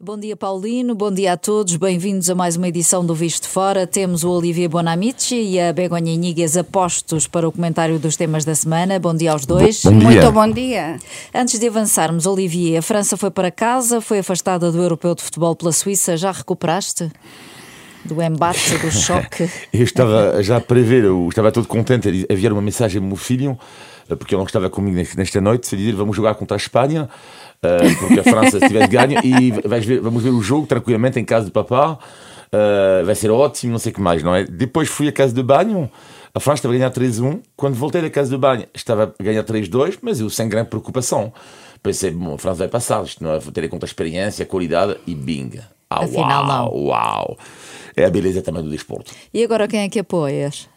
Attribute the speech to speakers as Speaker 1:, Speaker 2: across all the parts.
Speaker 1: Bom dia, Paulino. Bom dia a todos. Bem-vindos a mais uma edição do Visto Fora. Temos o Olivier Bonamici e a Begonha Inigues apostos para o comentário dos temas da semana. Bom dia aos dois.
Speaker 2: Bom dia.
Speaker 3: Muito bom dia.
Speaker 1: Antes de avançarmos, Olivier, a França foi para casa, foi afastada do Europeu de Futebol pela Suíça. Já recuperaste? Do embate, do choque?
Speaker 2: Eu estava já a prever, eu estava todo contente a enviar uma mensagem ao meu filho, porque ele não estava comigo nesta noite, a dizer vamos jogar contra a Espanha. Uh, porque a França tivesse ganho e ver, vamos ver o jogo tranquilamente em casa de papá. Uh, vai ser ótimo, não sei o que mais, não é? Depois fui à casa de banho, a França estava a ganhar 3-1. Quando voltei da casa de banho, estava a ganhar 3-2, mas eu sem grande preocupação. Pensei, bom, a França vai passar, isto não é? Vou ter em conta a experiência, a qualidade e bing.
Speaker 1: Ah, Afinal,
Speaker 2: uau,
Speaker 1: não.
Speaker 2: Uau! É a beleza também do desporto.
Speaker 1: E agora quem é que apoias?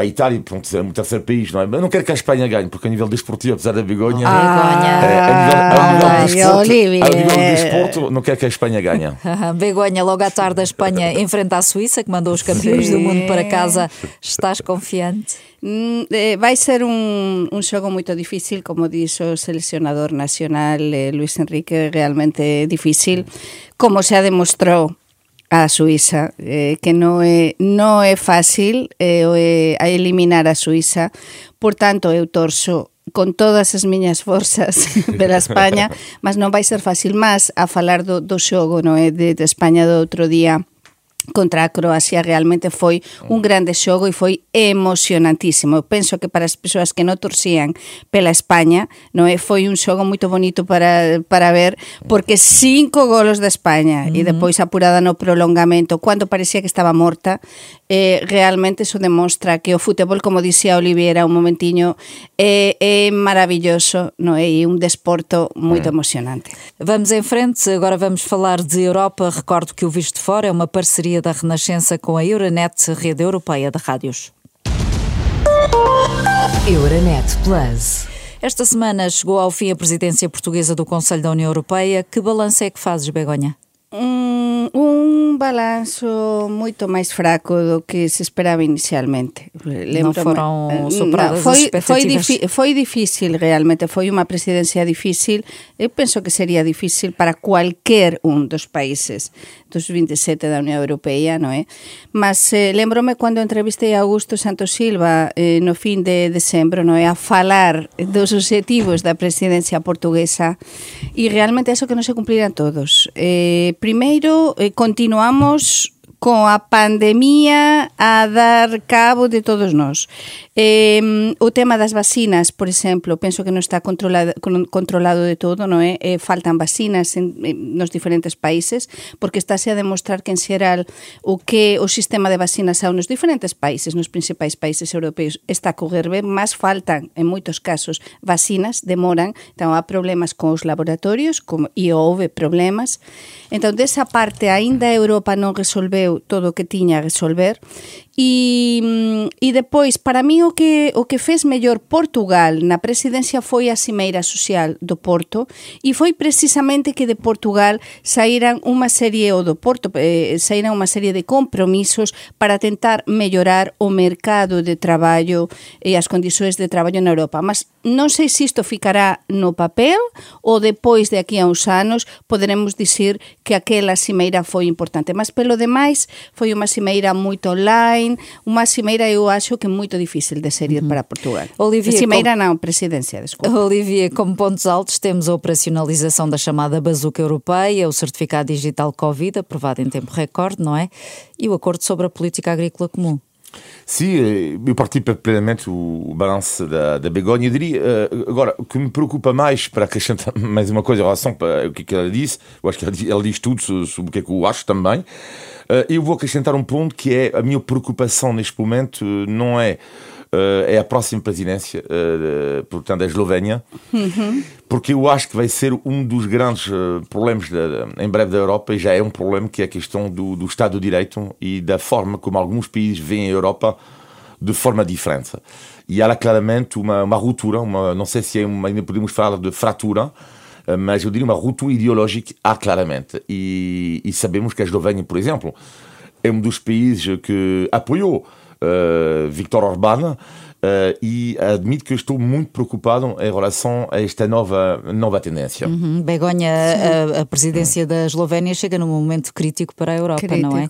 Speaker 2: A Itália, pronto, é um terceiro país, não é? Mas não quero que a Espanha ganhe, porque a nível desportivo, apesar da Begonha.
Speaker 1: Ah,
Speaker 2: é, a nível, a nível desporto, a nível do desporto, não quero que a Espanha ganhe.
Speaker 1: Begonha, logo à tarde a Espanha enfrenta a Suíça, que mandou os campeões do mundo para casa. Estás confiante?
Speaker 3: Mm, eh, vai ser un, un xogo moito difícil, como dixo o seleccionador nacional eh, Luis Enrique, realmente difícil, como se ha demostrou a Suiza, eh, que non é, non é fácil eh, eh, a eliminar a Suiza. Por tanto, eu torso con todas as miñas forzas pela España, mas non vai ser fácil máis a falar do, do xogo, non é? Eh, de, de España do outro día contra a Croacia realmente foi un grande xogo e foi emocionantísimo. Eu penso que para as persoas que non torcían pela España, non é foi un xogo moito bonito para, para ver, porque cinco golos da España uh -huh. e depois apurada no prolongamento, cando parecía que estaba morta, eh, realmente eso demostra que o fútbol, como dixía Oliviera un momentiño, é, é maravilloso non é? e un desporto moito emocionante.
Speaker 1: Vamos em frente, agora vamos falar de Europa. Recordo que o Visto Fora é uma parceria da Renascença com a Euronet, rede europeia de rádios.
Speaker 4: Euronet Plus.
Speaker 1: Esta semana chegou ao fim a presidência portuguesa do Conselho da União Europeia. Que balanço é que fazes, Begonha?
Speaker 3: Mm, un, un balanço moito máis fraco do que se esperaba inicialmente.
Speaker 1: Lembro, non foron superadas
Speaker 3: no, foi, foi, foi difícil realmente, foi unha presidencia difícil. Eu penso que sería difícil para cualquier un dos países dos 27 da Unión Europea, non é? Mas eh, lembrome cando entrevistei a Augusto Santos Silva eh, no fin de decembro, non é? A falar dos objetivos da presidencia portuguesa e realmente eso que non se cumpliran todos. Eh, primeiro, eh, continuamos coa pandemia a dar cabo de todos nós. Eh, o tema das vacinas, por exemplo, penso que non está controlado, controlado de todo, non é? Eh, faltan vacinas en, en, nos diferentes países, porque estáse a demostrar que en xeral o que o sistema de vacinas ao nos diferentes países, nos principais países europeos, está a correr ben, mas faltan, en moitos casos, vacinas, demoran, então há problemas con os laboratorios, como, e houve problemas. Entón, desa parte, aínda a Europa non resolveu todo o que tiña a resolver, E, e mm, depois, para mí o que, o que fez mellor Portugal na presidencia foi a Cimeira Social do Porto e foi precisamente que de Portugal saíran unha serie o do Porto, eh, saíran unha serie de compromisos para tentar mellorar o mercado de traballo e as condições de traballo na Europa. Mas non sei se isto ficará no papel ou depois de aquí a uns anos poderemos dicir que aquela Cimeira foi importante. Mas pelo demais foi unha Cimeira moito online, online, unha cimeira eu acho que é moito difícil de ser para Portugal.
Speaker 1: Olivia,
Speaker 3: cimeira com... não, presidência, desculpa.
Speaker 1: Olivia, como pontos altos temos a operacionalização da chamada bazuca europeia, o certificado digital Covid, aprovado em tempo recorde, não é? E o acordo sobre a política agrícola comum.
Speaker 2: Sim, eu partilho plenamente o, o balanço da, da Begonha. Eu diria, uh, agora, o que me preocupa mais, para acrescentar mais uma coisa em relação ao que, que ela disse, eu acho que ela, ela diz tudo sobre, sobre o que é que eu acho também. Uh, eu vou acrescentar um ponto que é a minha preocupação neste momento não é uh, é a próxima presidência, portanto, da Eslovénia, uhum. porque eu acho que vai ser um dos grandes problemas em breve da Europa e já é um problema que é a questão do, do Estado de Direito e da forma como alguns países veem a Europa de forma diferente. E há claramente uma, uma ruptura, uma, não sei se é uma, ainda podemos falar de fratura, eh, mas eu diria uma ruptura ideológica há claramente. E, e, sabemos que a Eslovénia, por exemplo, é um dos países que apoiou uh, Viktor Orbán Uh, e admito que estou muito preocupado em relação a esta nova, nova tendência.
Speaker 1: Uhum. Begonha, a, a, presidência da Eslovénia chega num momento crítico para a Europa, crítico. não é?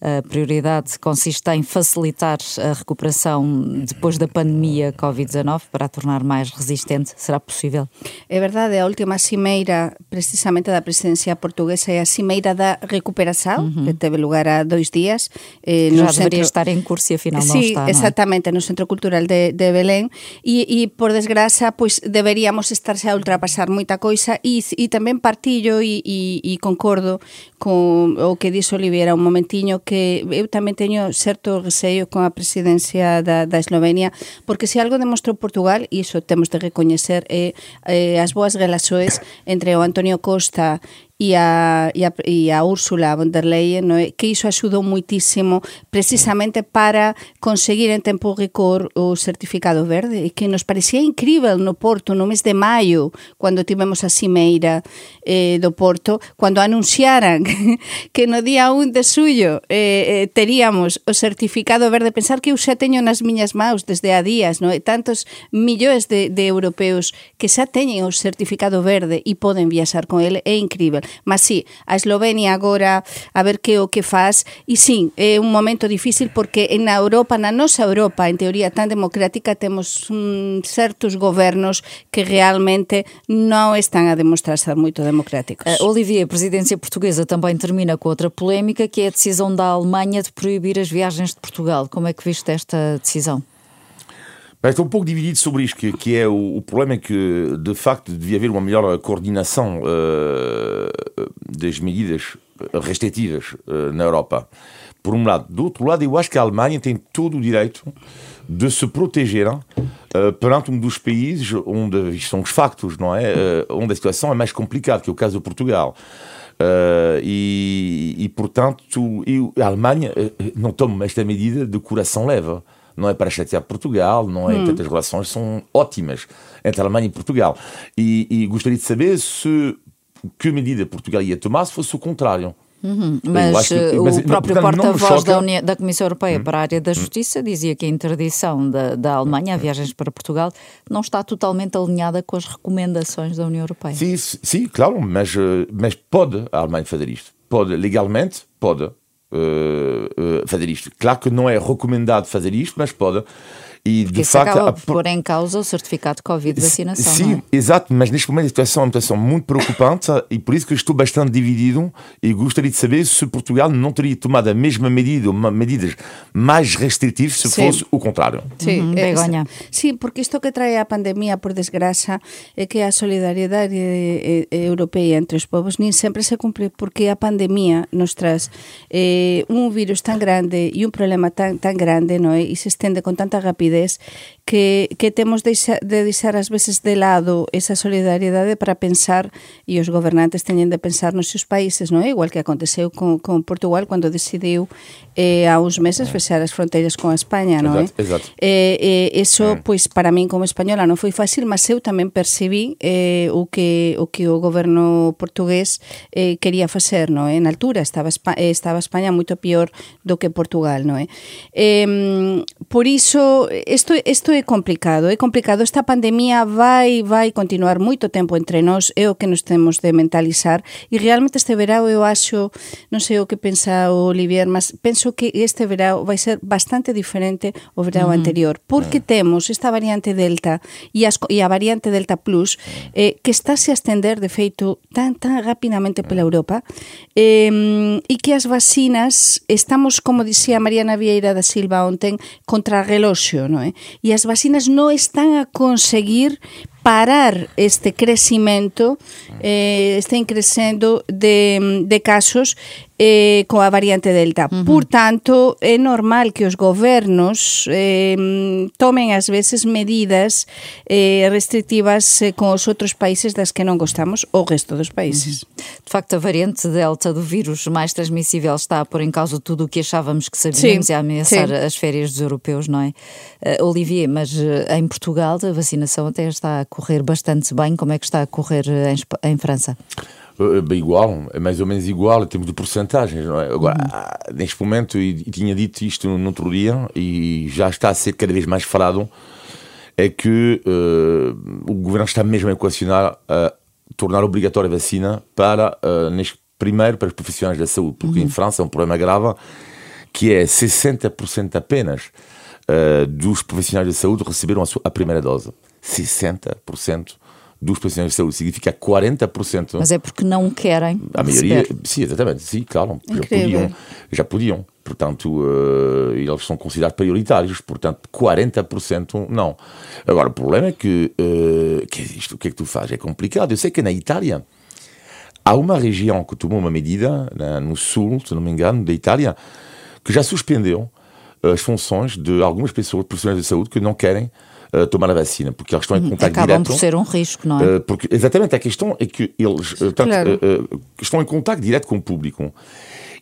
Speaker 1: A prioridade consiste em facilitar a recuperação depois da pandemia Covid-19 para a tornar mais resistente. Será possível?
Speaker 3: É verdade, a última cimeira precisamente da presidencia portuguesa é a cimeira da recuperação, uhum. que teve lugar há dois dias.
Speaker 1: Eh, Já deveria centro... estar em curso e afinal não está.
Speaker 3: Sim, exatamente, no Centro Cultural de, de Belén. E, e por desgraza pois deberíamos estarse a ultrapasar moita coisa. E, e tamén partillo e, e, e concordo con o que dixo Oliveira un momentiño que eu tamén teño certo receio con a presidencia da, da Eslovenia porque se algo demostrou Portugal e iso temos de recoñecer é, é as boas relaxoes entre o Antonio Costa e a, e a, a Úrsula von der Leyen, que iso axudou muitísimo precisamente para conseguir en tempo recor o certificado verde e que nos parecía incrível no Porto no mes de maio, cando tivemos a cimeira eh, do Porto, cando anunciaran que no día 1 de suyo eh, eh, certificado verde, pensar que eu xa teño nas miñas maus desde a días, no? tantos millóns de, de europeos que xa teñen o certificado verde e poden viaxar con ele, é incrível. Mas sí, a Eslovenia agora a ver que o que faz e sí, é un momento difícil porque en Europa, na nosa Europa, en teoría tan democrática, temos mm, certos gobernos que realmente non están a demostrar ser moito democráticos.
Speaker 1: Uh, Olivier, a presidência portuguesa também termina com outra polémica, que é a decisão da Alemanha de proibir as viagens de Portugal. Como é que viste esta decisão?
Speaker 2: Estou um pouco dividido sobre isto, que, que é o, o, problema é que, de facto, devia haver uma melhor coordenação uh, das medidas restritivas uh, na Europa. Por um lado. Do outro lado, eu acho que a Alemanha tem todo o direito de se proteger uh, perante um dos países onde isto são os factos, não é? onde a situação é mais complicada, que é o caso de Portugal. e, e, portanto, eu, a Alemanha não toma esta medida de coração leve não é para chatear Portugal, não é? Hum. Portanto, as relações são ótimas entre a Alemanha e Portugal. E, e gostaria de saber se que medida Portugal ia tomar se fosse o contrário.
Speaker 1: Uhum. Mas, que, mas, o próprio porta-voz da, da, Comissão Europeia uhum. para a área da Justiça uhum. dizia que a interdição da, da Alemanha a viagens para Portugal não está totalmente alinhada com as recomendações da União Europeia.
Speaker 2: Sim, sim claro, mas, eh, mas pode a Alemanha fazer isto. Pode, legalmente, pode uh, fazer isto. Claro que não é recomendado fazer isto, mas pode.
Speaker 1: E Porque de facto. Acaba por pôr em causa o certificado de Covid de vacinação.
Speaker 2: Sim,
Speaker 1: é?
Speaker 2: exato, mas neste momento a situação é uma situação muito preocupante e por isso que estou bastante dividido e gostaria de saber se Portugal não teria tomado a mesma medida, medidas mais restritivas se sim. fosse o contrário.
Speaker 1: Sim, uhum, Begonha.
Speaker 3: Sim, porque isto que trae a pandemia, por desgraça, é que a solidariedade europeia entre os povos nem sempre se cumpre porque a pandemia nos traz eh, un virus tan grande e un problema tan, tan grande no é? e se estende con tanta rapidez rapidez que, que temos deixa, de deixar ás veces de lado esa solidariedade para pensar e os gobernantes teñen de pensar nos seus países, non é? Igual que aconteceu con, con Portugal cando decidiu eh, a uns meses fechar as fronteiras con a España, non é? Eh, eh, eso, mm. pois, para min como española non foi fácil, mas eu tamén percibí eh, o, que, o que o goberno portugués eh, quería facer, non é? En altura estaba, Espa eh, estaba España moito pior do que Portugal, non é? Eh, por iso, isto, isto é é complicado, é complicado. Esta pandemia vai vai continuar moito tempo entre nós, é o que nos temos de mentalizar e realmente este verão eu acho, non sei o que pensa o Olivier, mas penso que este verão vai ser bastante diferente ao verão uh -huh. anterior, porque temos esta variante Delta e, as, e a variante Delta Plus eh, que estáse a estender de feito tan tan rapidamente pela Europa eh, e que as vacinas estamos, como dicía Mariana Vieira da Silva onten, contra reloxo, non é? E as vacinas non están a conseguir parar este crecimento, eh, estén crecendo de, de casos eh, coa variante Delta. Uh -huh. Por tanto, é normal que os gobernos eh, tomen ás veces medidas eh, restrictivas eh, con os outros países das que non gostamos, o resto dos países. Uh
Speaker 1: -huh. De facto, a variante Delta do vírus mais transmissível está a pôr em causa tudo o que achávamos que sabíamos sim, e a ameaçar sim. as férias dos europeus, não é? Uh, Olivier, mas uh, em Portugal a vacinação até está a correr bastante bem. Como é que está a correr em, em França?
Speaker 2: Uh, igual, é mais ou menos igual em termos de porcentagens, não é? Agora, uhum. neste momento, e, e, tinha dito isto no outro dia, e já está a ser cada vez mais falado, é que uh, o governo está mesmo a equacionar a tornar obrigatória a vacina para, uh, neste, primeiro, para os profissionais da saúde, porque uhum. em França é um problema grave, que é 60% apenas uh, dos profissionais da saúde receberam a, sua, a primeira dose. 60% dos profissionais de saúde, significa 40%.
Speaker 1: Mas é porque não querem.
Speaker 2: A maioria, sim, exatamente, sim, claro, já podiam, já podiam. Portanto, uh, eles são considerados prioritários, portanto, 40% não. Agora, o problema é que, uh, que é isto, o que é que tu fazes? É complicado. Eu sei que na Itália há uma região que tomou uma medida, né, no sul, se não me engano, da Itália, que já suspendeu as funções de algumas pessoas, profissionais de saúde, que não querem uh, tomar a vacina, porque eles estão em contato
Speaker 1: Acabam
Speaker 2: direto.
Speaker 1: por ser um risco, não é?
Speaker 2: Uh, porque, exatamente, a questão é que eles uh, tanto, claro. estão em contato direto com o público.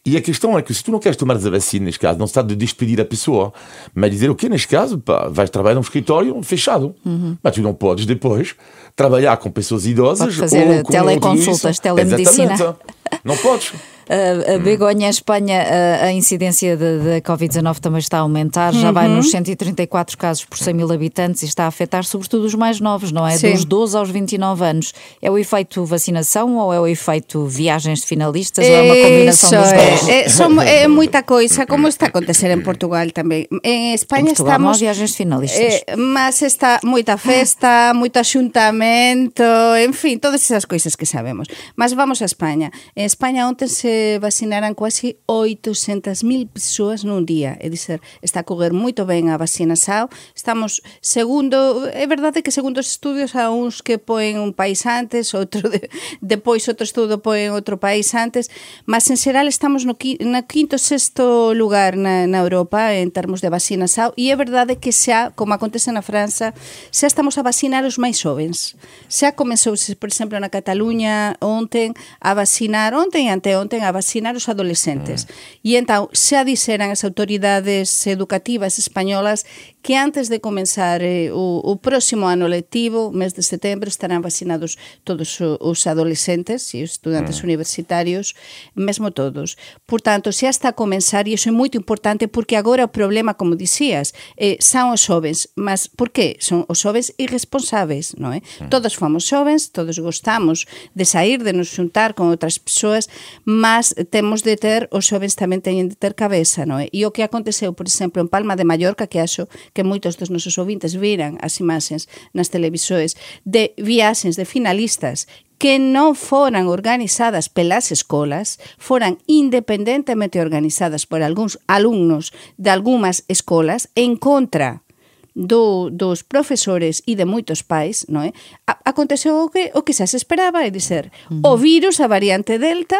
Speaker 2: E a questão é que se tu não queres tomar a vacina, neste caso, não se trata de despedir a pessoa, mas dizer o que neste caso, pá, vais trabalhar num escritório fechado. Uhum. Mas tu não podes depois trabalhar com pessoas idosas
Speaker 1: Pode fazer
Speaker 2: ou com
Speaker 1: teleconsultas, telemedicina.
Speaker 2: Exatamente. Não podes.
Speaker 1: A Begonha, Espanha, uh, a incidência da Covid-19 também está a aumentar, já vai uhum. nos 134 casos por 100 mil habitantes e está a afetar sobretudo os mais novos, não é? Sim. Dos 12 aos 29 anos. É o efeito vacinação ou é o efeito viagens de finalistas ou é uma combinação dos dois?
Speaker 3: É, é, são, é muita coisa, como está a acontecer em Portugal também. Em Espanha em
Speaker 1: Portugal
Speaker 3: estamos...
Speaker 1: Viagens de finalistas.
Speaker 3: É, mas está muita festa, muito ajuntamento, enfim, todas essas coisas que sabemos. Mas vamos a Espanha. Em Espanha ontem se vacinaran quase 800.000 persoas nun día. É dizer, está a correr moito ben a vacina SAO. Estamos segundo, é verdade que segundo os estudios há uns que poen un país antes, outro de, depois outro estudo poen outro país antes, mas en xeral estamos no, na quinto sexto lugar na, na Europa en termos de vacina SAO e é verdade que xa, como acontece na França, xa estamos a vacinar os máis jovens. Xa comezou, por exemplo, na Cataluña onten a vacinar, ontem e anteontem, a vacinar os adolescentes. Mm. E entón xa dixeran as autoridades educativas españolas que antes de comenzar eh, o, o próximo ano lectivo, mes de setembro, estarán vacinados todos os adolescentes e os estudantes mm. universitarios, mesmo todos. Por tanto, xa está a comenzar e iso é moito importante porque agora o problema, como dicías, eh, son os xovens, mas por que? Son os xovens irresponsáveis, non é? Mm. Todos fomos xovens, todos gostamos de sair, de nos xuntar con outras persoas, mas temos de ter, os xovens tamén teñen de ter cabeza, non é? E o que aconteceu, por exemplo, en Palma de Mallorca, que acho que moitos dos nosos ouvintes viran as imaxes nas televisores de viaxes de finalistas que non foran organizadas pelas escolas, foran independentemente organizadas por algúns alumnos de algunhas escolas en contra do, dos profesores e de moitos pais, non é? A, aconteceu o que, o que xa se esperaba, é dizer, uh -huh. o virus, a variante Delta,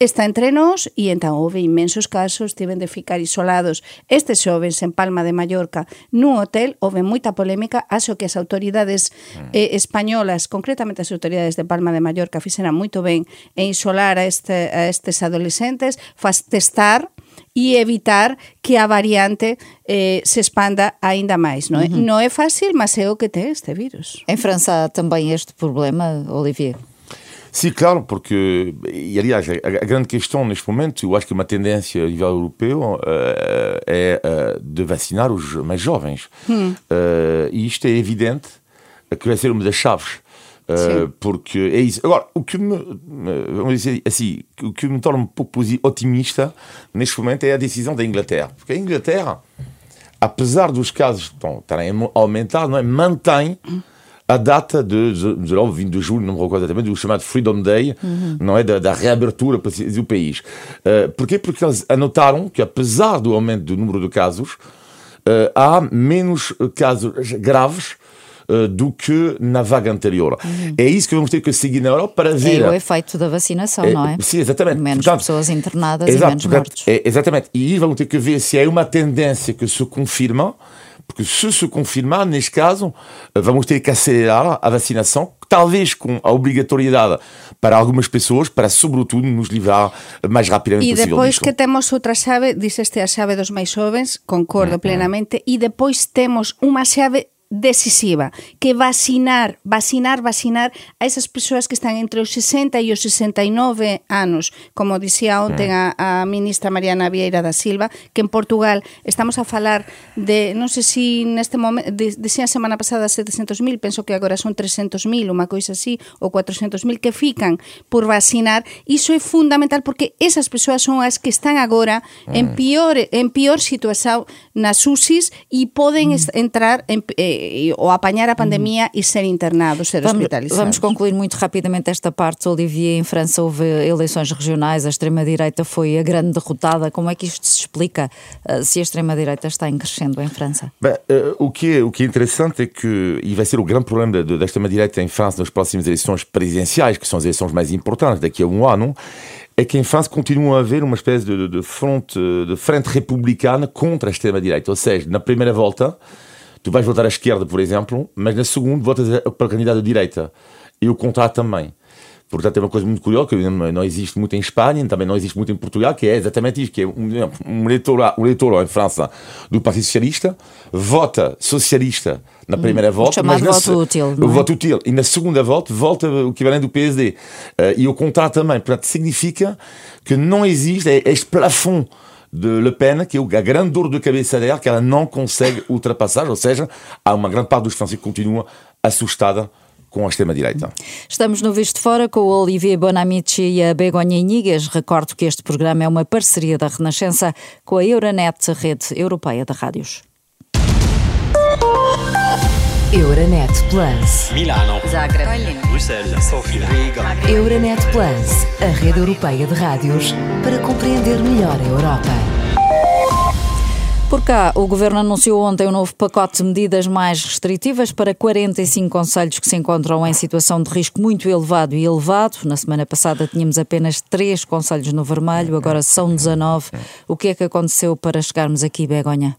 Speaker 3: está entre nós e entón houve inmensos casos, tiven de ficar isolados estes xovens en Palma de Mallorca nun hotel, houve moita polémica, acho que as autoridades mm. eh, españolas, concretamente as autoridades de Palma de Mallorca, fixeran moito ben en isolar a, este, a estes adolescentes, faz testar e evitar que a variante eh, se expanda aínda máis, non é? Uh -huh. Non é fácil, mas é o que ten este virus.
Speaker 1: En França também este problema, Olivier?
Speaker 2: Sim, claro, porque, e aliás, a, grande questão neste momento, eu acho que uma tendência a nível europeu uh, é uh, de vacinar os mais jovens. Hum. Uh, e isto é evidente que vai ser uma das chaves. porque é isso. Agora, o que me, vamos dizer assim, o que me torna um pouco otimista neste momento é a decisão da Inglaterra. Porque a Inglaterra, apesar dos casos estarem a aumentar, não é? mantém. Hum a data de, de, de 20 de julho, não me recordo exatamente, do chamado Freedom Day, uhum. não é? Da, da, reabertura do país. Uh, porquê? Porque eles anotaram que, apesar do aumento do número de casos, uh, há menos casos graves uh, do que na vaga anterior. Uhum. É isso que vamos ter que seguir na Europa para ver.
Speaker 1: É o efeito da vacinação, é, não é?
Speaker 2: Sim, exatamente.
Speaker 1: Menos portanto, pessoas internadas exato, e menos portanto, mortos.
Speaker 2: É, exatamente. E vamos ter que ver se é uma tendência que se confirma porque se se confirmar, neste caso, vamos ter que acelerar a vacinação, talvez com a obrigatoriedade para algumas pessoas, para sobretudo nos livrar mais rapidamente
Speaker 3: e
Speaker 2: possível.
Speaker 3: E depois que temos outra chave, disseste a chave dos mais jovens, concordo mm -hmm. plenamente, e depois temos uma chave decisiva, que vacinar, vacinar, vacinar a esas persoas que están entre os 60 e os 69 anos, como dicía ontem mm. a, a ministra Mariana Vieira da Silva, que en Portugal estamos a falar de, non sei se si neste momento, dicía a semana pasada 700.000, penso que agora son 300.000, unha coisa así, ou 400.000 que fican por vacinar, iso é fundamental porque esas persoas son as que están agora en mm. pior, en pior situación, nas UCIs e poden entrar en, eh, ou apañar a pandemia e ser internados, ser
Speaker 1: vamos,
Speaker 3: hospitalizados.
Speaker 1: Vamos concluir muito rapidamente esta parte, Olivier. Em França houve eleições regionais, a extrema-direita foi a grande derrotada. Como é que isto se explica uh, se a extrema-direita está em crescendo em França?
Speaker 2: Bem, uh, o, que é, o que é interessante é que, e vai ser o grande problema da, da extrema-direita em França nas próximas eleições presidenciais, que são as eleições mais importantes daqui a um ano, é que em França continua a haver uma espécie de, de, frente, de frente republicana contra a extrema-direita. Ou seja, na primeira volta, tu vais votar à esquerda, por exemplo, mas na segunda votas para a candidata à direita. E o contrário também. Portanto, é uma coisa muito curiosa, que não existe muito em Espanha, também não existe muito em Portugal, que é exatamente isto, que é um, um, eleitor, um eleitor em França do Partido Socialista, vota socialista na hum, primeira hum, volta,
Speaker 1: mas voto útil,
Speaker 2: o é? voto útil, e na segunda volta vota o equivalente do PSD. Uh, e o contrário também, portanto, significa que não existe este plafond de Le Pen, que é a grande dor de cabeça dela, que ela não consegue ultrapassar, ou seja, há uma grande parte dos franceses que continua assustada com a extrema-direita.
Speaker 1: Estamos no Visto Fora com o Olivier Bonamici e a Begonha Inigas. Recordo que este programa é uma parceria da Renascença com a Euronet, a rede europeia de rádios.
Speaker 4: Euronet Plus.
Speaker 5: Milano. Zagreb. Bruxelas. Sofia. Riga.
Speaker 4: Euronet Plus, a rede europeia de rádios para compreender melhor a Europa.
Speaker 1: Por cá, o Governo anunciou ontem um novo pacote de medidas mais restritivas para 45 conselhos que se encontram em situação de risco muito elevado e elevado. Na semana passada tínhamos apenas 3 conselhos no vermelho, agora são 19. O que é que aconteceu para chegarmos aqui, Begonha?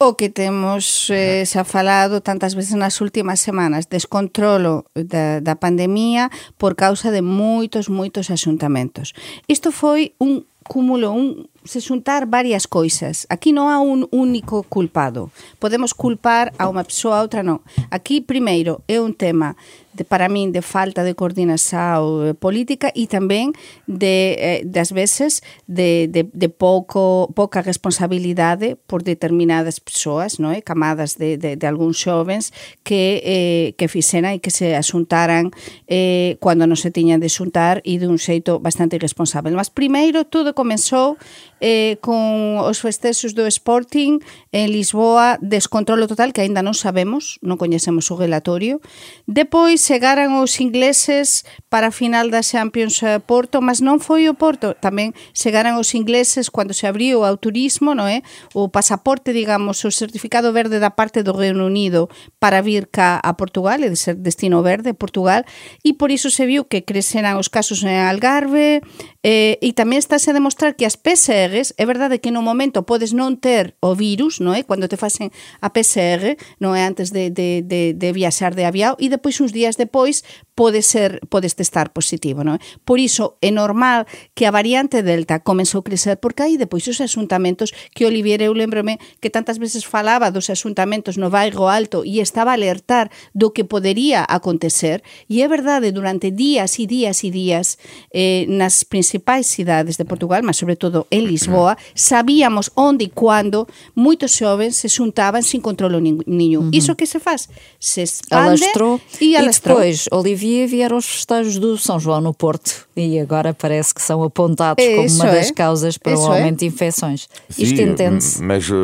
Speaker 3: O que temos eh, xa falado tantas veces nas últimas semanas, descontrolo da, da pandemia por causa de moitos, moitos asuntamentos. Isto foi un cúmulo, un, se xuntar varias coisas. Aquí non há un único culpado. Podemos culpar a unha persoa, a outra non. Aquí, primeiro, é un tema de, para min de falta de coordinación eh, política e tamén de eh, das veces de, de, de pouco pouca responsabilidade por determinadas persoas, non é? Eh, camadas de, de, de algúns xovens que eh, que fixeran e que se asuntaran eh, cando non se tiñan de xuntar e dun xeito bastante irresponsable. Mas primeiro todo comenzou eh, con os festexos do Sporting en Lisboa, descontrolo total que aínda non sabemos, non coñecemos o relatorio. Depois chegaran os ingleses para a final da Champions eh, Porto, mas non foi o Porto, tamén chegaran os ingleses cando se abriu ao turismo, non é? O pasaporte, digamos, o certificado verde da parte do Reino Unido para vir cá a Portugal, é de ser destino verde Portugal, e por iso se viu que creceran os casos en Algarve, Eh, e tamén estáse a demostrar que as PCRs, é verdade que no momento podes non ter o virus, non é? Cando te facen a PCR, non é antes de, de, de, de viaxar de aviao, e depois uns días depois pode ser podes testar positivo, non é? Por iso é normal que a variante Delta comezou a crecer porque aí depois os asuntamentos que Olivier eu lembrome que tantas veces falaba dos asuntamentos no bairro alto e estaba a alertar do que podería acontecer e é verdade durante días e días e días eh, nas principais cidades de Portugal, mas sobre todo en Lisboa sabíamos onde e quando moitos xovens se xuntaban sin controlo nenhum. Uhum. Iso que se faz? Se expande alastrou,
Speaker 1: e alastrou. E depois, Olivier, vieram os festejos do São João no Porto e agora parece que são apontados como uma das é. causas para Isso o é. aumento é. de infecções. Sim, Isto entende-se.
Speaker 2: Mas, uh,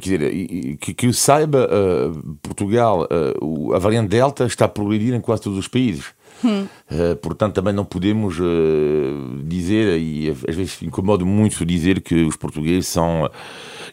Speaker 2: quer dizer, que, que eu saiba, uh, Portugal, uh, a variante Delta está a progredir em quase todos os países. Hum. Uh, portanto, também não podemos uh, dizer, e às vezes incomoda muito dizer que os portugueses são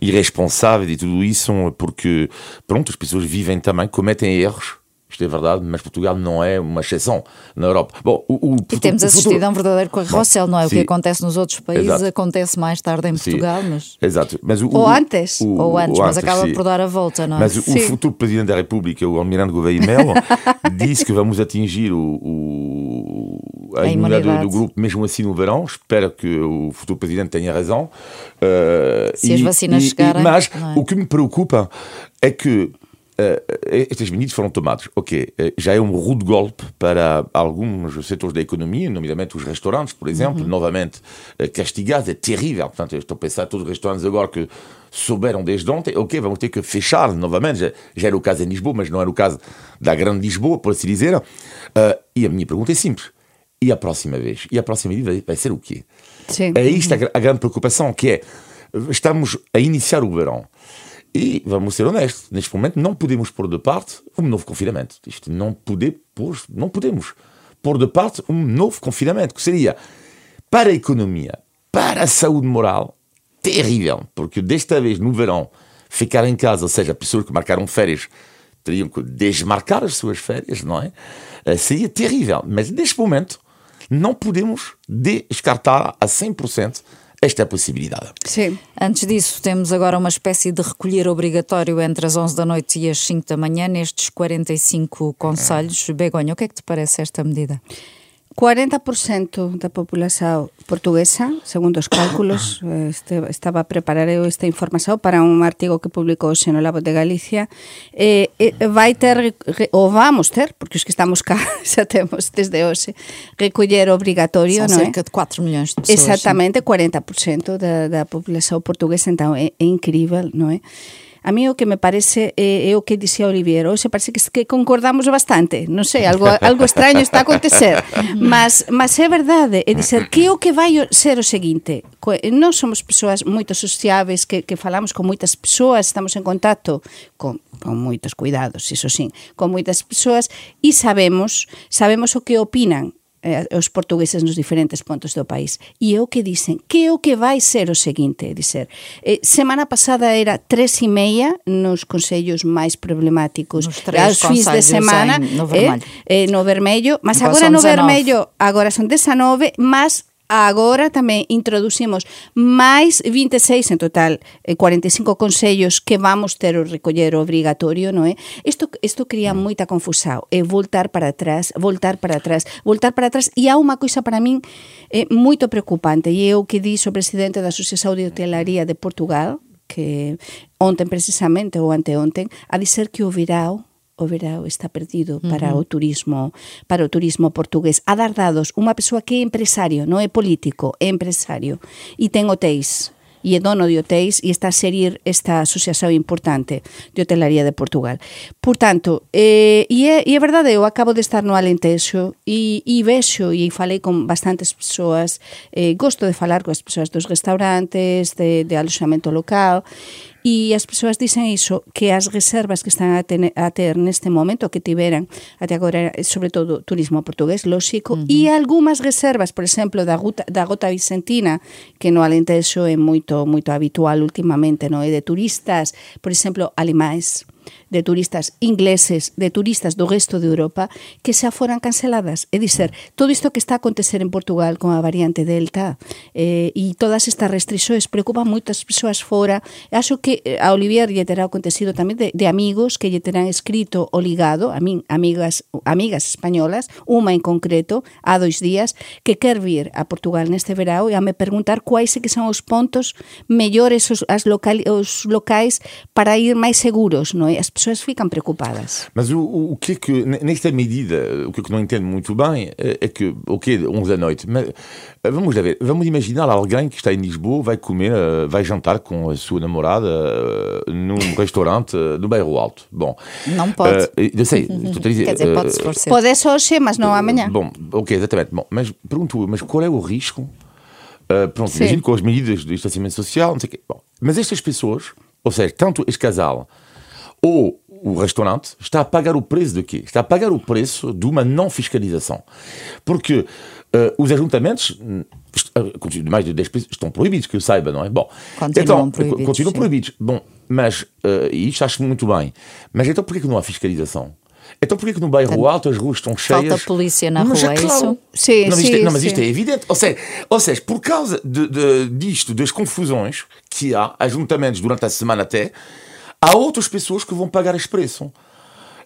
Speaker 2: irresponsáveis e tudo isso, porque, pronto, as pessoas vivem também, cometem erros isto é verdade, mas Portugal não é uma exceção na Europa.
Speaker 1: Bom, o, o, e temos assistido futuro... a um verdadeiro carrossel, não é? Sim. O que acontece nos outros países Exato. acontece mais tarde em Portugal, sim. mas...
Speaker 2: Exato. Mas
Speaker 3: o, ou antes.
Speaker 1: O, ou antes, mas acaba sim. por dar a volta, não é?
Speaker 2: Mas o futuro Presidente da República, o Almirante Gouveia Melo, disse que vamos atingir o, a, a imunidade, do, do, grupo, mesmo assim no verão. Espero que o futuro Presidente tenha razão.
Speaker 1: Uh, Se e, as vacinas e, chegarem...
Speaker 2: mas é? o que me preocupa é que estas medidas foram tomadas. Ok, já é um rude golpe para alguns setores da economia, nomeadamente os restaurantes, por exemplo, uhum. novamente castigados, é terrível. Portanto, eu estou a pensar todos os restaurantes agora que souberam desde ontem, ok, vamos ter que fechar novamente. Já, já era o caso em Lisboa, mas não era o caso da grande Lisboa, por assim dizer. Uh, e a minha pergunta é simples. E a próxima vez? E a próxima medida vai ser o quê? Sim. É isto a, a grande preocupação, que é, estamos a iniciar o verão. E, vamos ser honestos, neste momento não podemos pôr de parte um novo confinamento. Isto não, poder pôr, não podemos pôr de parte um novo confinamento, que seria para a economia, para a saúde moral, terrível. Porque desta vez, no verão, ficar em casa, ou seja, pessoas que marcaram férias teriam que desmarcar as suas férias, não é? Eh, seria terrível. Mas neste momento, não podemos descartar a 100% esta possibilidade.
Speaker 1: Sim. Antes disso, temos agora uma espécie de recolher obrigatório entre as 11 da noite e as 5 da manhã nestes 45 conselhos. Begonha, o que é que te parece esta medida?
Speaker 3: 40% da populación portuguesa, segundo os cálculos, eh, este, estaba a preparar eu esta información para un artigo que publicou o no Labo de Galicia, eh, eh, vai ter, ou vamos ter, porque os que estamos cá xa temos desde hoxe, recoller obrigatorio, non é?
Speaker 1: Cerca de 4 millóns de pessoas.
Speaker 3: Exactamente, 40% da, da populación portuguesa, então é, é incrível, non é? A mí o que me parece é, é o que dixía Olivier, hoxe parece que, que concordamos bastante, non sei, algo, algo extraño está a acontecer, mas, mas é verdade, é dizer, que o que vai ser o seguinte, eh, non somos persoas moito sociáveis, que, que falamos con moitas persoas, estamos en contacto con, con moitos cuidados, iso sin, con moitas persoas, e sabemos, sabemos o que opinan, eh, os portugueses nos diferentes pontos do país. E é o que dicen, que é o que vai ser o seguinte, dizer, eh, semana pasada era tres e meia nos consellos máis problemáticos
Speaker 1: aos fins de semana en, no vermello,
Speaker 3: eh, eh, no vermello mas agora no 19. vermello agora son 19, mas agora tamén introducimos máis 26 en total, 45 eh, consellos que vamos ter o recoller obrigatorio, non é? Isto isto cría moita confusao, é voltar para atrás, voltar para atrás, voltar para atrás e há unha coisa para min é moito preocupante e é o que dixo o presidente da Asociación de Hotelaría de Portugal, que ontem precisamente ou anteontem, a dizer que o virao o verao está perdido para uh -huh. o turismo, para o turismo portugués. A dar dados, unha persoa que é empresario, non é político, é empresario e ten hotéis e é dono de hotéis e está a serir esta asociación importante de hotelaría de Portugal. Por tanto, eh, e, é, e é verdade, eu acabo de estar no Alentejo e, e vexo e falei con bastantes persoas, eh, gosto de falar coas persoas dos restaurantes, de, de aloxamento local, E as persoas dicen iso, que as reservas que están a, ten, a ter neste momento, que tiveran até agora, sobre todo turismo portugués, lóxico, uh -huh. e algunhas reservas, por exemplo, da, gota, da gota vicentina, que no Alentejo é moito moito habitual últimamente, no? é de turistas, por exemplo, alemães, de turistas ingleses, de turistas do resto de Europa, que xa foran canceladas. É dizer, todo isto que está a acontecer en Portugal con a variante Delta eh, e todas estas restrições preocupan moitas persoas fora. Acho que eh, a Olivier lle terá acontecido tamén de, de amigos que lle terán escrito o ligado, a min, amigas, amigas españolas, unha en concreto, a dois días, que quer vir a Portugal neste verão e a me preguntar quais é que son os pontos mellores os, as local, os locais para ir máis seguros, non é? As pessoas ficam preocupadas.
Speaker 2: Mas o, o que é que, nesta medida, o que, é que não entendo muito bem é, é que, ok, 11 da noite, mas vamos ver, vamos imaginar alguém que está em Lisboa, vai comer, eh, vai jantar com a sua namorada eh, num restaurante eh, do bairro Alto. Bom.
Speaker 1: Não pode. Uh,
Speaker 2: eu sei, estou a dizer.
Speaker 3: Quer dizer, pode se Pode só hoje, mas não amanhã.
Speaker 2: Bom, ok, exatamente. Bom, mas pergunto, mas qual é o risco? Uh, pronto, Sim. imagino com as medidas do distanciamento social, não sei o quê. Bom, mas estas pessoas, ou seja, tanto este casal ou o restaurante está a pagar o preço de quê? Está a pagar o preço de uma não fiscalização. Porque uh, os ajuntamentos, uh, mais de 10 países, estão proibidos, que eu saiba, não é? Bom,
Speaker 1: continuam então, proibidos.
Speaker 2: Continuam proibidos. Bom, mas, uh, isto acho muito bem, mas então porquê que não há fiscalização? Então porquê que no bairro alto as ruas estão cheias?
Speaker 1: Falta polícia na mas, rua, é claro. isso?
Speaker 3: Sim,
Speaker 2: não, mas,
Speaker 3: sim,
Speaker 2: isto, não, mas
Speaker 3: sim.
Speaker 2: isto é evidente. Ou seja, ou seja por causa de, de, disto, das confusões que há, ajuntamentos durante a semana até, há outras pessoas que vão pagar esse preço.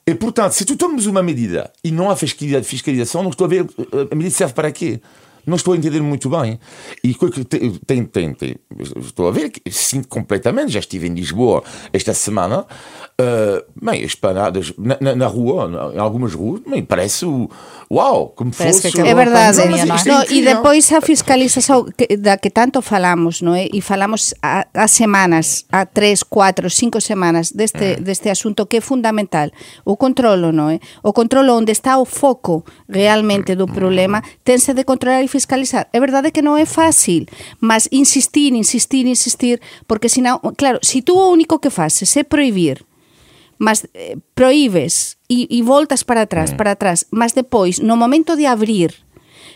Speaker 2: E, portanto, se tu tomas uma medida e não há fiscalização, não estou a ver a medida serve para quê? Não estou a entender muito bem. E tem, tem, tem, estou a ver que sinto completamente, já estive em Lisboa esta semana, uh, bem, as panadas na, na, na, rua, em algumas ruas, bem, parece o uau, como parece
Speaker 3: fosse... É verdade, não, não, é e depois a fiscalização que, da que tanto falamos, não é? E falamos há, há semanas, há três, quatro, cinco semanas deste, mm. deste assunto que é fundamental, o controlo, não é? O controlo onde está o foco realmente do problema, tense de controlar e fiscalizar. É verdade que non é fácil, mas insistir, insistir, insistir, porque senão, claro, se si tú o único que faces é prohibir, mas eh, proíbes e, e voltas para atrás, mm. para atrás, mas depois, no momento de abrir,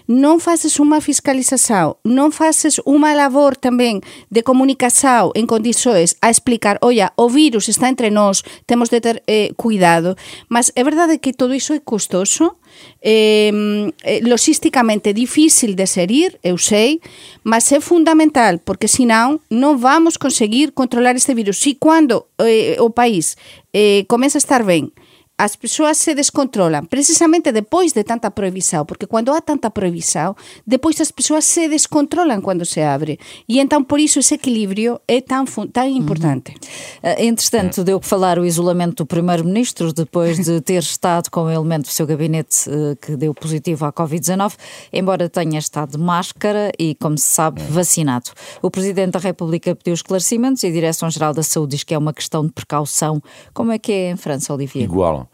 Speaker 3: non faces unha fiscalización, non faces unha labor tamén de comunicación en condições a explicar, olla, o virus está entre nós, temos de ter eh, cuidado. Mas é verdade que todo iso é custoso, eh, logísticamente difícil de serir, eu sei, mas é fundamental, porque senão non vamos conseguir controlar este virus. Si cando eh, o país eh, comeza a estar ben, as persoas se descontrolan precisamente depois de tanta prohibição, porque quando há tanta prohibição, depois as pessoas se descontrolan quando se abre. E então, por isso, esse equilíbrio é tão, tão importante.
Speaker 1: Uhum. Entretanto, deu que falar o isolamento do Primeiro-Ministro, depois de ter estado com o elemento do seu gabinete uh, que deu positivo à Covid-19, embora tenha estado de máscara e, como se sabe, vacinado. O Presidente da República pediu esclarecimentos e a Direção-Geral da Saúde diz que é uma questão de precaução. Como é que é em França, Olivier?
Speaker 2: Igual.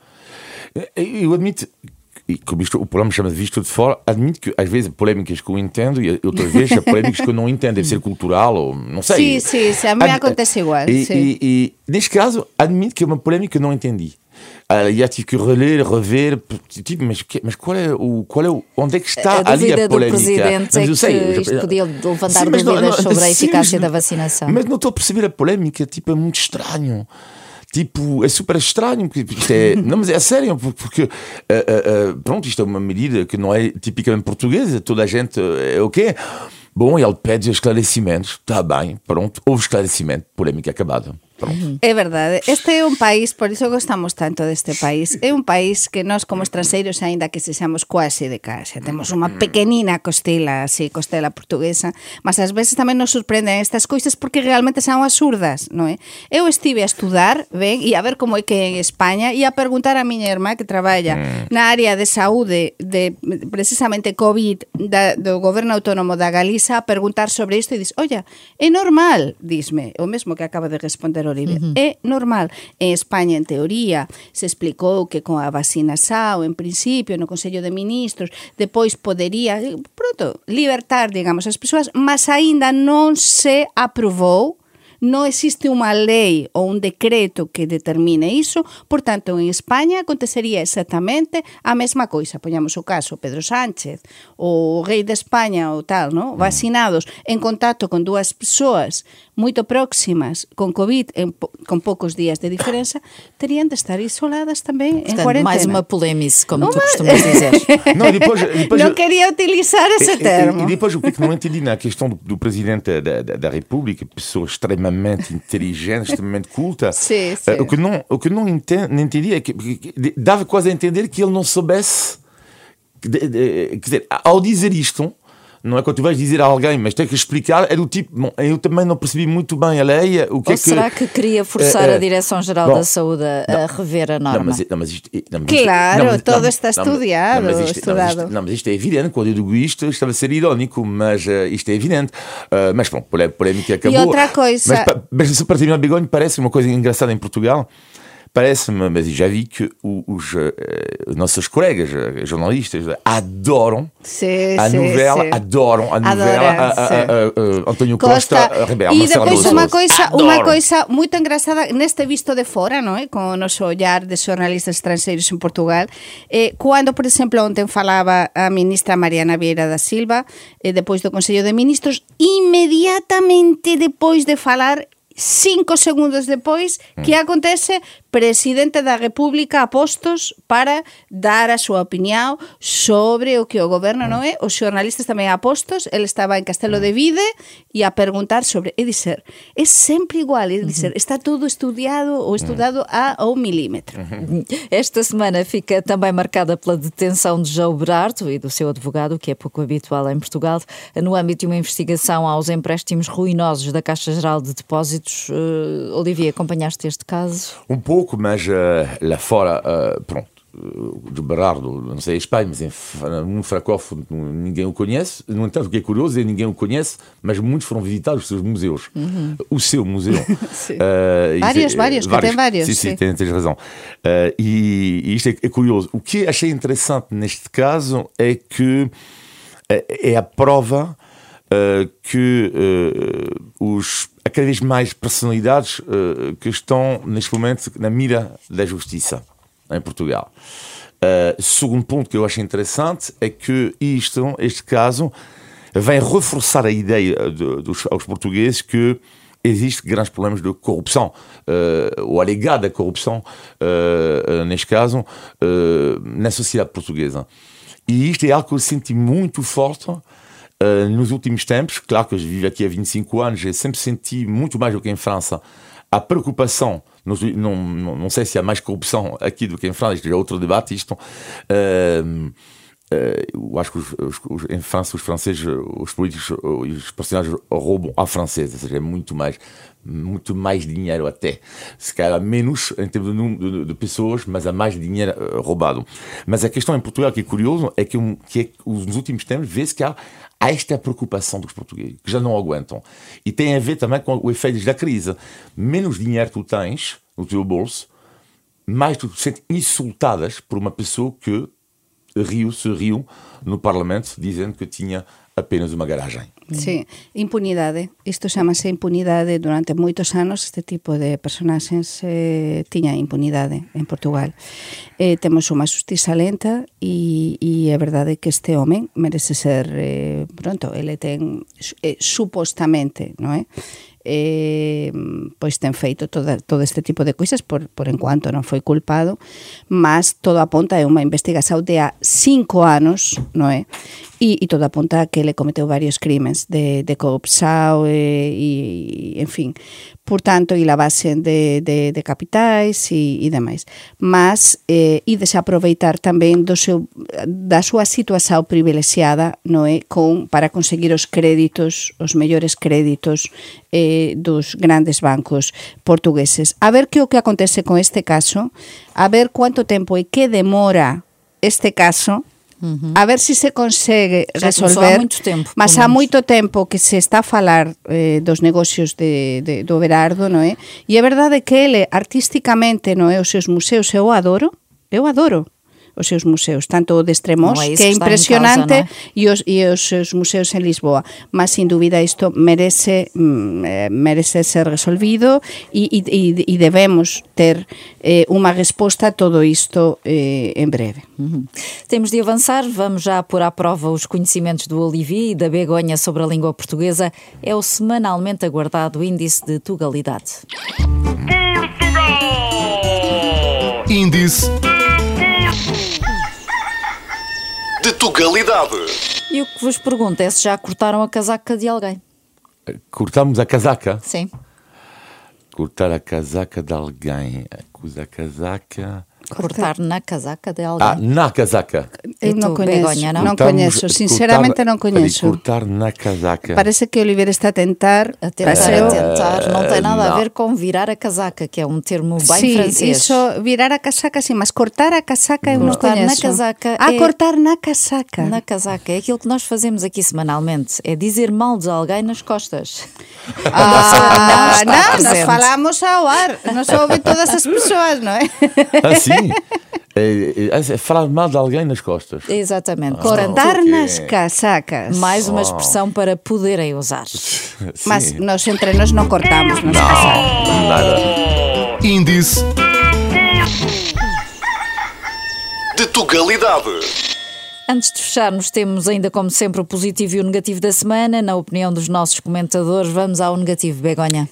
Speaker 2: Eu admito e como isto, o programa chama de Visto de Fora, admito que às vezes polémicas que eu entendo e outras vezes há polémicas que eu não entendo, deve ser cultural ou não sei.
Speaker 3: Sim, sim, sim a mim Ad, acontece igual.
Speaker 2: E, e, e, neste caso, admito que é uma polémica que eu não entendi. Aliás, tive que reler, rever, tipo, mas, mas qual é o, qual é o, onde é que está
Speaker 1: a
Speaker 2: ali a polémica?
Speaker 1: do presidente mas eu sei, é que isto podia levantar sim, dúvidas não, não, sobre a eficácia sim, da vacinação.
Speaker 2: Mas não estou a perceber a polémica, tipo, é muito estranho. Tipo, é super estranho, porque isto é. não, mas é sério, porque. Uh, uh, uh, pronto, isto é uma medida que não é tipicamente portuguesa, toda a gente é o quê? Bom, ele pede esclarecimentos, está bem, pronto, houve esclarecimento, polémica acabada.
Speaker 3: É verdade. Este é un país, por iso gostamos tanto deste país, é un país que nós como estranxeiros, aínda que sexamos quase de casa, temos unha mm. pequenina costela, así, costela portuguesa, mas ás veces tamén nos sorprenden estas coisas porque realmente son absurdas, non é? Eu estive a estudar, ben, e a ver como é que en España, e a perguntar a miña irmá que traballa mm. na área de saúde de precisamente COVID da, do goberno autónomo da Galiza, a perguntar sobre isto e dis, olla, é normal, disme, o mesmo que acaba de responder Oribe. Uh -huh. É normal. En España, en teoría, se explicou que con a vacina SAO, en principio, no Consello de Ministros, depois podería, pronto, libertar, digamos, as persoas, mas aínda non se aprobou non existe unha lei ou un decreto que determine iso, por tanto, en España acontecería exactamente a mesma coisa. Poñamos o caso Pedro Sánchez, o rei de España ou tal, no? Mm. vacinados en contacto con dúas persoas moito próximas con COVID en, con poucos días de diferença, terían de estar isoladas tamén Portanto, en cuarentena.
Speaker 1: Mais uma polémica, como uma... tu costumas dizer.
Speaker 3: não, depois, depois, não queria utilizar esse termo.
Speaker 2: E, e depois o que não entendi na questão do, do presidente da, da, da República, pessoa extremamente inteligente, extremamente culta.
Speaker 3: Sim, sim.
Speaker 2: Uh, o que não, o que não entendi, não entendi é que, que, dava quase a entender que ele não soubesse. De, de, quer dizer, ao dizer isto, não é quando tu vais dizer a alguém, mas tem que explicar, é do tipo, bom, eu também não percebi muito bem a lei, o que
Speaker 1: Ou
Speaker 2: é
Speaker 1: será
Speaker 2: que...
Speaker 1: que queria forçar uh, uh, a Direção-Geral da Saúde a não, rever a norma?
Speaker 2: Não, mas, não, mas isto, não,
Speaker 3: mas claro, isto, não, todo está estudado, não, mas isto, estudado.
Speaker 2: Não, mas isto, não, mas isto é evidente, quando eu digo isto, estava a ser irónico, mas uh, isto é evidente. Uh, mas pronto, a polémica acabou.
Speaker 3: E outra coisa...
Speaker 2: Mas, mas para terminar, Begonho, parece uma coisa engraçada em Portugal, Parece-me, mas já vi que os, uh, nossos colegas uh, jornalistas adoram
Speaker 3: sim,
Speaker 2: a
Speaker 3: sim,
Speaker 2: novela,
Speaker 3: sim.
Speaker 2: adoram a novela a, a, a, António Costa, Costa Ribeiro.
Speaker 3: E depois uma coisa, uma coisa muito engraçada neste visto de fora, não é? com o nosso olhar de jornalistas estrangeiros em Portugal, eh, quando, por exemplo, ontem falava a ministra Mariana Vieira da Silva, eh, depois do Consello de Ministros, inmediatamente depois de falar cinco segundos depois, que acontece? Presidente da República a postos para dar a súa opinión sobre o que o goberno non é, os xornalistas tamén a postos, ele estaba en Castelo de Vide e a preguntar sobre, é dizer, é sempre igual, é dizer, está tudo estudiado ou estudado a um milímetro.
Speaker 1: Esta semana fica também marcada pela detenção de João Berardo e do seu advogado, que é pouco habitual em Portugal, no âmbito de uma investigação aos empréstimos ruinosos da Caixa Geral de Depósitos. Uh, Olivier, acompanhaste este caso?
Speaker 2: Um pouco, mas uh, lá fora, uh, pronto de Berardo, não sei a Espanha, mas um francófono ninguém o conhece. No entanto, o que é curioso é que ninguém o conhece, mas muitos foram visitar os seus museus. Uhum. O seu museu.
Speaker 3: uh, vários, é, vários, vários, tem vários.
Speaker 2: Sim, sim, sim. Tens, tens razão. Uh, e, e, isto é, é, curioso. O que achei interessante neste caso é que é a prova uh, que os há cada vez mais personalidades que estão neste momento na mira da justiça em Portugal. Uh, segundo ponto que eu acho interessante é que isto, este caso, vem reforçar a ideia de, dos, aos portugueses que existem grandes problemas de corrupção, uh, ou alegada corrupção, uh, neste caso, uh, na sociedade portuguesa. E isto é algo que eu senti muito forte nos últimos tempos. Claro que eu vivo aqui há 25 anos, eu sempre senti muito mais do que em França a preocupação não, não, não sei se há mais corrupção aqui do que em França, isto é outro debate. Isto, uh, uh, eu acho que os, os, os, em França os franceses, os políticos e os personagens roubam à francesa, ou seja, é muito mais, muito mais dinheiro até. Se calhar menos em termos de número de, pessoas, mas há mais dinheiro uh, roubado. Mas a questão em Portugal que é curioso é que, que é, nos últimos tempos vê-se que há Há esta preocupação dos portugueses, que já não aguentam. E tem a ver também com o efeito da crise. Menos dinheiro tu tens no teu bolso, mais tu te sentes insultadas por uma pessoa que riu, se riu no Parlamento dizendo que tinha apenas uma garagem. Mm.
Speaker 3: Sí, impunidade. Isto chamase impunidade durante moitos anos este tipo de personaxes eh, tiña impunidade en Portugal. Eh, temos unha justiza lenta e, e é verdade que este home merece ser eh, pronto, ele ten eh, supostamente, non é? eh, pois ten feito toda, todo este tipo de coisas por, por enquanto non foi culpado mas todo apunta é unha investigación de a cinco anos non é? E, e todo apunta a que le cometeu varios crimes de, de corrupção eh, e, e en fin por tanto, e lavase de, de, de capitais e, e demais. Mas, eh, e desaproveitar tamén do seu, da súa situación privilexiada non é? Con, para conseguir os créditos, os mellores créditos eh, dos grandes bancos portugueses. A ver que o que acontece con este caso, a ver cuánto tempo e que demora este caso Uhum. A ver se se consegue resolver.
Speaker 1: Xa, há moito tempo.
Speaker 3: Mas há moito tempo que se está a falar eh, dos negocios de, de, do Berardo, non é? E é verdade que ele, artísticamente, non é? Os seus museos eu adoro, eu adoro. Os seus museus, tanto o de Extremos, é que é impresionante, causa, é? e, os, e os seus museus en Lisboa. Mas, sin dúbida, isto merece, mm, eh, merece ser resolvido e, e, e debemos ter eh, unha resposta a todo isto eh, en breve.
Speaker 1: Uhum. Temos de avançar, vamos já pôr à prova os conhecimentos do Olivier e da Begonha sobre a língua portuguesa. É o semanalmente aguardado Índice de Tugalidade.
Speaker 6: Portugal! Índice de Tugalidade.
Speaker 1: E o que vos pergunto é se já cortaram a casaca de alguém.
Speaker 2: Cortamos a casaca?
Speaker 1: Sim.
Speaker 2: Cortar a casaca de alguém. Acusa a casaca.
Speaker 1: Cortar na casaca de alguém.
Speaker 2: Ah, na casaca.
Speaker 3: Eu não conheço. Begonha, não? não conheço, sinceramente cortar, não conheço.
Speaker 2: Cortar na casaca.
Speaker 3: Parece que Oliveira está a tentar.
Speaker 1: A tentar, a tentar. Não tem nada não. a ver com virar a casaca, que é um termo bem
Speaker 3: sim,
Speaker 1: francês.
Speaker 3: Isso, virar a casaca sim, mas cortar a casaca eu não conheço.
Speaker 1: na casaca.
Speaker 3: Ah, é... cortar na casaca.
Speaker 1: Na casaca. É aquilo que nós fazemos aqui semanalmente. É dizer mal de alguém nas costas.
Speaker 3: Ah, não, não nós falamos ao ar. Nós ouvimos todas as pessoas, não é?
Speaker 2: Assim? É, é, é, falar mal de alguém nas costas.
Speaker 1: Exatamente.
Speaker 3: Ah, Cortar nas casacas.
Speaker 1: Mais uma expressão para poderem usar.
Speaker 3: Mas nós entre nós não cortamos nas não, casacas.
Speaker 6: Nada. Índice de Tugalidade.
Speaker 1: Antes de fecharmos, temos ainda como sempre o positivo e o negativo da semana. Na opinião dos nossos comentadores, vamos ao negativo, Begonha.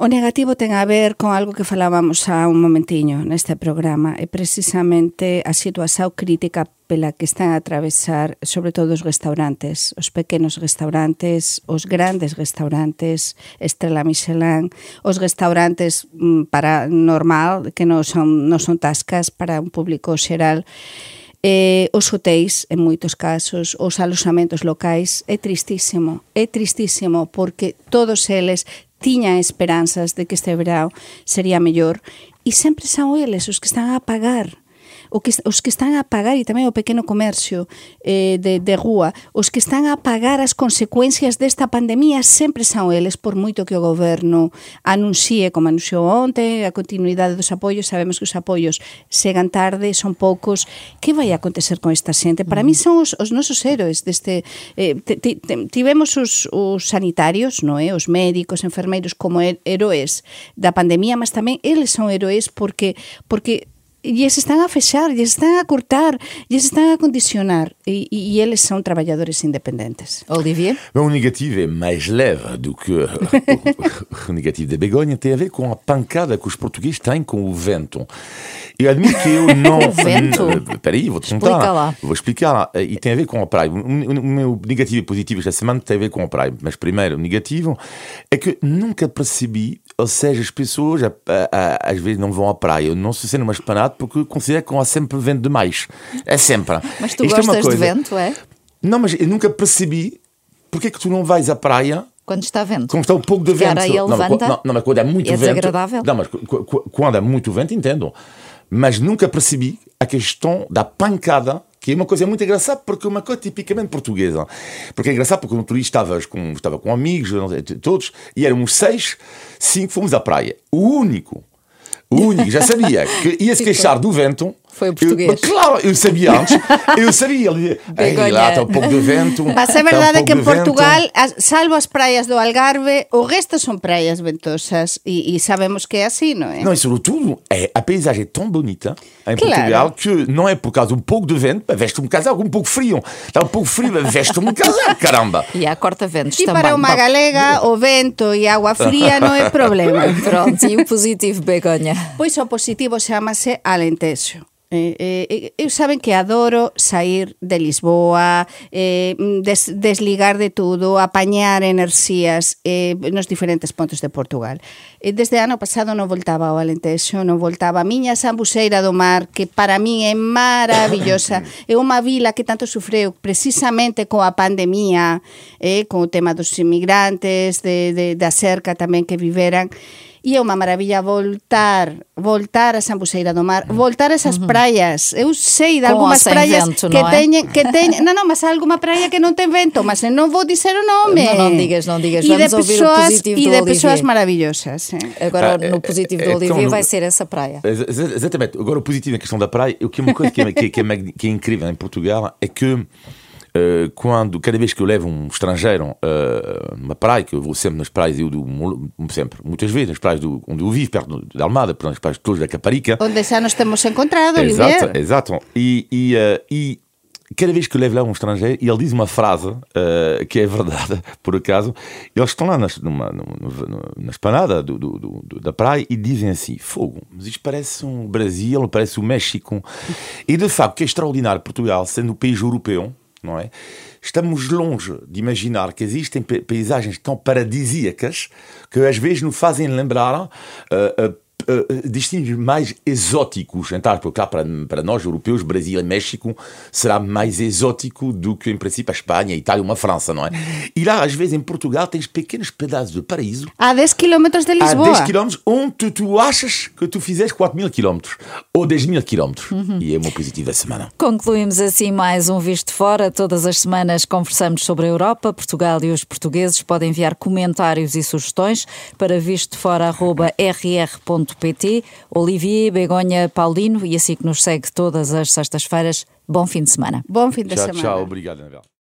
Speaker 3: O negativo ten a ver con algo que falábamos há un momentiño neste programa, e precisamente a situación crítica pela que están a atravesar sobre todo os restaurantes, os pequenos restaurantes, os grandes restaurantes, Estrela Michelin, os restaurantes mm, para normal, que non son, non son tascas para un público xeral, eh, os hotéis, en moitos casos, os alojamentos locais, é tristísimo, é tristísimo, porque todos eles tiña esperanzas de que este verao sería mellor e sempre son eles os que están a pagar o que, os que están a pagar, e tamén o pequeno comercio eh, de, de rúa, os que están a pagar as consecuencias desta pandemia sempre son eles, por moito que o goberno anuncie, como anunciou onte, a continuidade dos apoios, sabemos que os apoios chegan tarde, son poucos. Que vai acontecer con esta xente? Para mí mm. son os, os nosos héroes deste... Eh, tivemos os, os sanitarios, no é? os médicos, enfermeiros, como héroes da pandemia, mas tamén eles son heróis porque porque e se están a fechar, e están a cortar, e se estão a condicionar. E, e, eles são trabalhadores independentes.
Speaker 1: Olivier?
Speaker 2: O negativo é mais leve do que o negativo da Begonha. Tem a ver com a pancada que os portugueses têm com o vento. Eu admito que eu não.
Speaker 1: o vento?
Speaker 2: Espera aí, vou-te contar.
Speaker 1: Explica lá.
Speaker 2: Vou explicar lá. E tem a ver com a praia. O meu negativo e positivo esta semana tem a ver com a praia. Mas primeiro, o negativo é que nunca percebi, ou seja, as pessoas a, a, a, às vezes não vão à praia. Eu não se sentem uma esplanada porque considero que há sempre vento demais. É sempre.
Speaker 1: Mas tu Isto gostas é coisa... de vento, é?
Speaker 2: Não, mas eu nunca percebi porque é que tu não vais à praia
Speaker 1: quando está vento.
Speaker 2: Quando está um pouco de vento.
Speaker 1: Não, levanta,
Speaker 2: não, não, mas quando é muito
Speaker 1: é
Speaker 2: vento.
Speaker 1: desagradável.
Speaker 2: Não, mas quando é muito vento, entendo. Mas nunca percebi a questão da pancada que é uma coisa muito engraçada, porque é uma coisa tipicamente portuguesa. Porque é engraçado porque no turista estavas com, estava com amigos, todos, e éramos seis, cinco fomos à praia. O único o único já sabia que ia se queixar do vento.
Speaker 1: Foi o português.
Speaker 2: Eu, claro, eu sabia antes. Eu sabia. Ele dizia, lá está um pouco de vento.
Speaker 3: Mas a verdade um é que em Portugal, as, salvo as praias do Algarve, o resto são praias ventosas e, e, sabemos que é assim, não é?
Speaker 2: Não, e sobretudo, é, a paisagem é tão bonita em claro. Portugal que não é por causa de um pouco de vento, mas veste um casaco um pouco frio. Está um pouco frio, mas veste um casaco, caramba.
Speaker 1: E há corta-ventos
Speaker 3: e
Speaker 1: também.
Speaker 3: E para uma galega, o vento e água fria não é problema.
Speaker 1: Pronto, e o positivo, Begonha?
Speaker 3: Pois o positivo chama-se Alentejo. Eh, eh, eh, eu saben que adoro sair de Lisboa, eh, des, desligar de tudo, apañar enerxías eh, nos diferentes pontos de Portugal. Eh, desde ano pasado non voltaba ao Alentexo, non voltaba a miña Sambuseira do Mar, que para min é maravillosa. É unha vila que tanto sufreu precisamente coa pandemia, eh, con o tema dos inmigrantes, de, de, da cerca tamén que viveran. E é unha maravilla voltar, voltar a Sambuceira do Mar, voltar a esas praias. Eu sei de algunhas praias
Speaker 1: vento,
Speaker 3: que
Speaker 1: é?
Speaker 3: teñen que teñen, non, non, mas algunha praia que non ten vento, mas non vou dizer o nome.
Speaker 1: Non, non digas, non digas.
Speaker 3: E
Speaker 1: Vamos
Speaker 3: de
Speaker 1: ouvir o positivo
Speaker 3: e
Speaker 1: do
Speaker 3: de
Speaker 1: Olivier.
Speaker 3: persoas maravillosas. Eh.
Speaker 1: Agora,
Speaker 2: Ah,
Speaker 1: no positivo
Speaker 2: é-
Speaker 1: do Olivier, vai ser essa praia.
Speaker 2: Exatamente. Agora, o positivo na questão da praia, o que é uma coisa que é, que, é- que é que é incrível em Portugal é que eh, quando, cada vez que eu levo um estrangeiro uh, numa praia, que eu vou sempre nas praias, eu do, sempre, muitas vezes nas praias do, onde eu vivo, perto de Almada, nas praias todas da Caparica.
Speaker 3: Onde xa nos temos encontrado,
Speaker 2: Exato,
Speaker 3: Olivier.
Speaker 2: exato. E, e, eh, e cada vez que eu levo lá um estrangeiro e ele diz uma frase eh, que é verdade, por acaso, eles estão lá nas, numa, numa, na esplanada do, do, do, da praia e dizem assim: Fogo, mas isto parece um Brasil, parece o México. E de facto, o que é extraordinário, Portugal, sendo um país europeu, não é? Estamos longe de imaginar que existem paisagens tão paradisíacas que às vezes nos fazem lembrar. Uh, uh, Uh, destinos mais exóticos, então, porque para, para nós europeus, Brasil e México será mais exótico do que em princípio a Espanha, a Itália ou uma França, não é? E lá, às vezes, em Portugal, tens pequenos pedaços de paraíso
Speaker 3: A 10 km de Lisboa.
Speaker 2: a 10 km onde tu, achas que tu fizeste 4 mil km ou 10 mil km. E é positivo da semana.
Speaker 1: Concluímos assim mais um Visto Fora. Todas as semanas conversamos sobre a Europa, Portugal e os portugueses. Podem enviar comentários e sugestões para vistofora.rr.pt. Olivier, Begonha, Paulino e assim que nos segue todas as sextas-feiras. Bom fim de semana.
Speaker 3: Bom fim de
Speaker 2: Tchau,
Speaker 3: semana.
Speaker 2: tchau. Obrigado, Anabel.